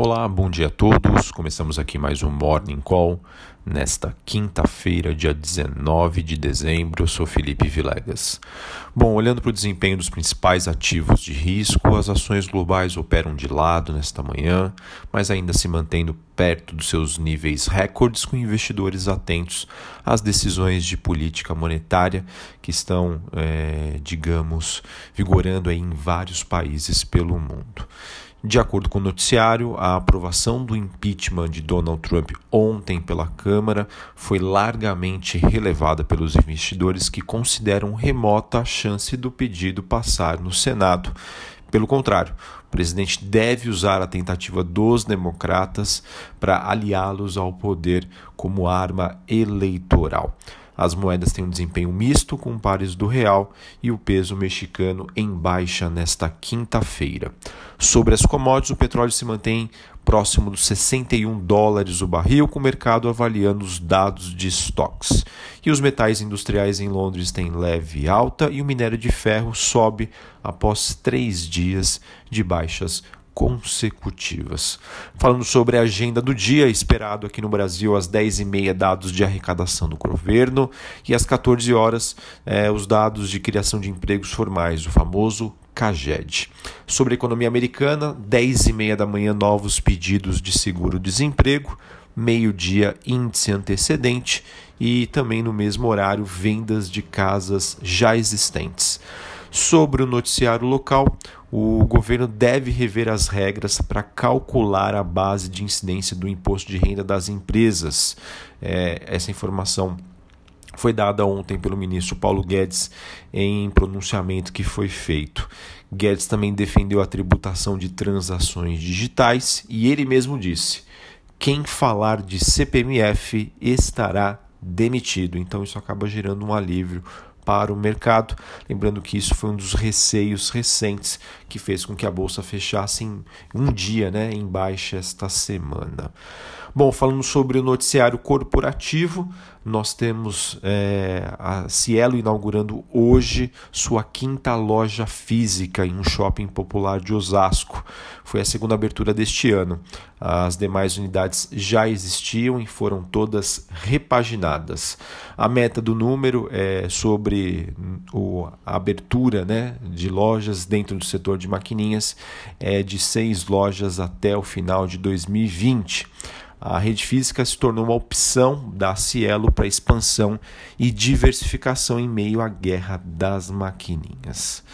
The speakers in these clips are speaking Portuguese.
Olá, bom dia a todos. Começamos aqui mais um Morning Call nesta quinta-feira, dia 19 de dezembro. Eu sou Felipe Vilegas. Bom, olhando para o desempenho dos principais ativos de risco, as ações globais operam de lado nesta manhã, mas ainda se mantendo perto dos seus níveis recordes, com investidores atentos às decisões de política monetária que estão, é, digamos, vigorando em vários países pelo mundo. De acordo com o noticiário, a aprovação do impeachment de Donald Trump ontem pela Câmara foi largamente relevada pelos investidores que consideram remota a chance do pedido passar no Senado. Pelo contrário, o presidente deve usar a tentativa dos democratas para aliá-los ao poder como arma eleitoral. As moedas têm um desempenho misto com pares do real e o peso mexicano em baixa nesta quinta-feira. Sobre as commodities, o petróleo se mantém próximo dos 61 dólares o barril, com o mercado avaliando os dados de estoques. E os metais industriais em Londres têm leve alta e o minério de ferro sobe após três dias de baixas consecutivas. Falando sobre a agenda do dia, esperado aqui no Brasil às 10h30 dados de arrecadação do governo e às 14 horas eh, os dados de criação de empregos formais, o famoso CAGED. Sobre a economia americana, 10h30 da manhã novos pedidos de seguro-desemprego, meio-dia índice antecedente e também no mesmo horário vendas de casas já existentes. Sobre o noticiário local, o governo deve rever as regras para calcular a base de incidência do imposto de renda das empresas. É, essa informação foi dada ontem pelo ministro Paulo Guedes em pronunciamento que foi feito. Guedes também defendeu a tributação de transações digitais e ele mesmo disse: quem falar de CPMF estará demitido. Então isso acaba gerando um alívio para o mercado. Lembrando que isso foi um dos receios recentes que fez com que a bolsa fechasse em um dia né, em baixa esta semana. Bom, falando sobre o noticiário corporativo, nós temos é, a Cielo inaugurando hoje sua quinta loja física em um shopping popular de Osasco. Foi a segunda abertura deste ano. As demais unidades já existiam e foram todas repaginadas. A meta do número é sobre o, a abertura né, de lojas dentro do setor de maquininhas é de seis lojas até o final de 2020 a rede física se tornou uma opção da Cielo para expansão e diversificação em meio à guerra das maquininhas.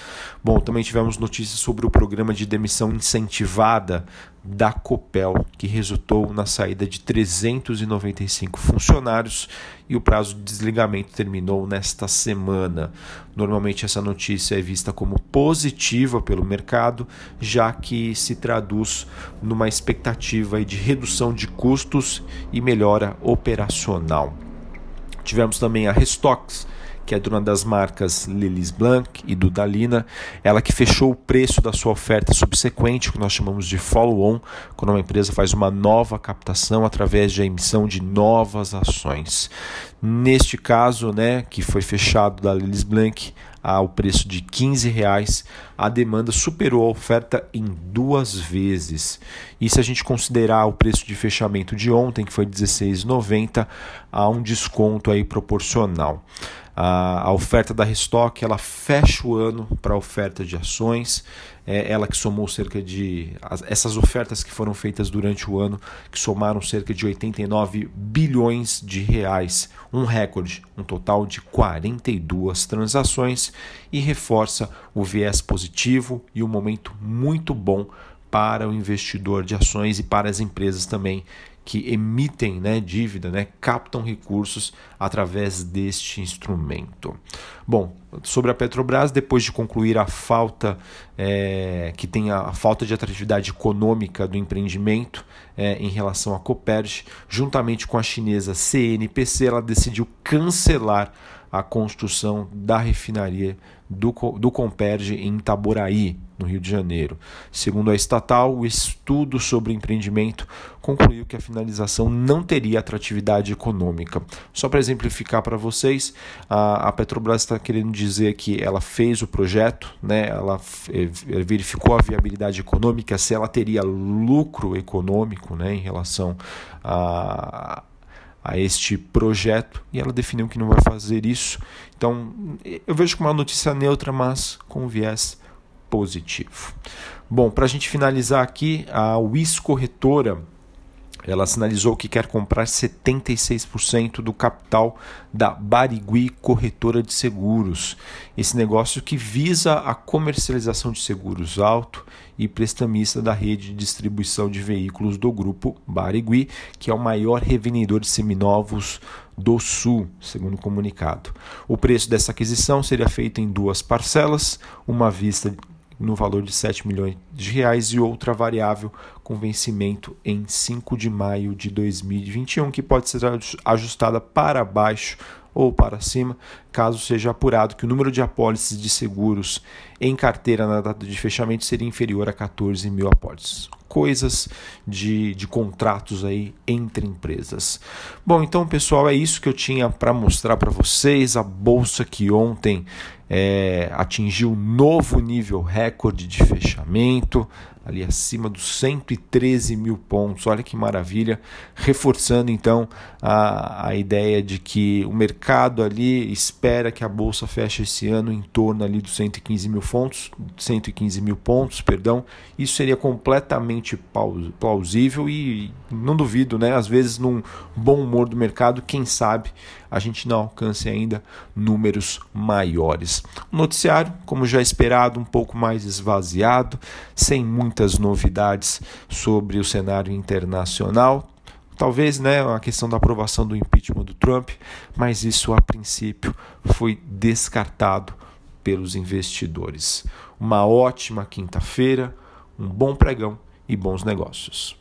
Bom, também tivemos notícias sobre o programa de demissão incentivada da Copel, que resultou na saída de 395 funcionários e o prazo de desligamento terminou nesta semana. Normalmente essa notícia é vista como positiva pelo mercado, já que se traduz numa expectativa de redução de custos e melhora operacional. Tivemos também a Restox, que é dona das marcas Lilis Blanc e Dudalina, ela que fechou o preço da sua oferta subsequente, que nós chamamos de follow-on, quando uma empresa faz uma nova captação através de emissão de novas ações. Neste caso, né, que foi fechado da Lilis Blanc ao preço de 15 reais, a demanda superou a oferta em duas vezes. E se a gente considerar o preço de fechamento de ontem, que foi 16,90, há um desconto aí proporcional. A, a oferta da Restock ela fecha o ano para a oferta de ações. É ela que somou cerca de. As, essas ofertas que foram feitas durante o ano, que somaram cerca de 89 bilhões de reais. Um recorde, um total de 42 transações e reforça o viés positivo e um momento muito bom para o investidor de ações e para as empresas também que emitem né, dívida, né, captam recursos através deste instrumento. Bom, sobre a Petrobras, depois de concluir a falta é, que tem a, falta de atratividade econômica do empreendimento é, em relação à Coperj, juntamente com a chinesa CNPC, ela decidiu cancelar a construção da refinaria do, do Comperge em Itaboraí, no Rio de Janeiro. Segundo a estatal, o estudo sobre empreendimento concluiu que a finalização não teria atratividade econômica. Só para exemplificar para vocês, a, a Petrobras está querendo dizer que ela fez o projeto, né, ela eh, verificou a viabilidade econômica, se ela teria lucro econômico né, em relação a a este projeto e ela definiu que não vai fazer isso. Então, eu vejo como uma notícia neutra, mas com viés positivo. Bom, para a gente finalizar aqui, a WIS Corretora ela sinalizou que quer comprar 76% do capital da Barigui Corretora de Seguros. Esse negócio que visa a comercialização de seguros alto e prestamista da rede de distribuição de veículos do grupo Barigui, que é o maior revendedor de seminovos do Sul, segundo o comunicado. O preço dessa aquisição seria feito em duas parcelas, uma vista no valor de 7 milhões de reais e outra variável com vencimento em 5 de maio de 2021, que pode ser ajustada para baixo ou para cima, caso seja apurado que o número de apólices de seguros em carteira na data de fechamento seria inferior a 14 mil apólices. Coisas de, de contratos aí entre empresas. Bom, então pessoal, é isso que eu tinha para mostrar para vocês. A bolsa que ontem é, atingiu novo nível recorde de fechamento, ali acima dos 113 mil pontos. Olha que maravilha, reforçando então a, a ideia de que o mercado ali espera que a bolsa feche esse ano em torno ali dos 115 mil pontos, 115 mil pontos, perdão. Isso seria completamente plausível e não duvido, né? Às vezes num bom humor do mercado, quem sabe a gente não alcance ainda números maiores. O noticiário, como já esperado, um pouco mais esvaziado, sem muitas novidades sobre o cenário internacional. Talvez né, a questão da aprovação do impeachment do Trump, mas isso a princípio foi descartado pelos investidores. Uma ótima quinta-feira, um bom pregão e bons negócios.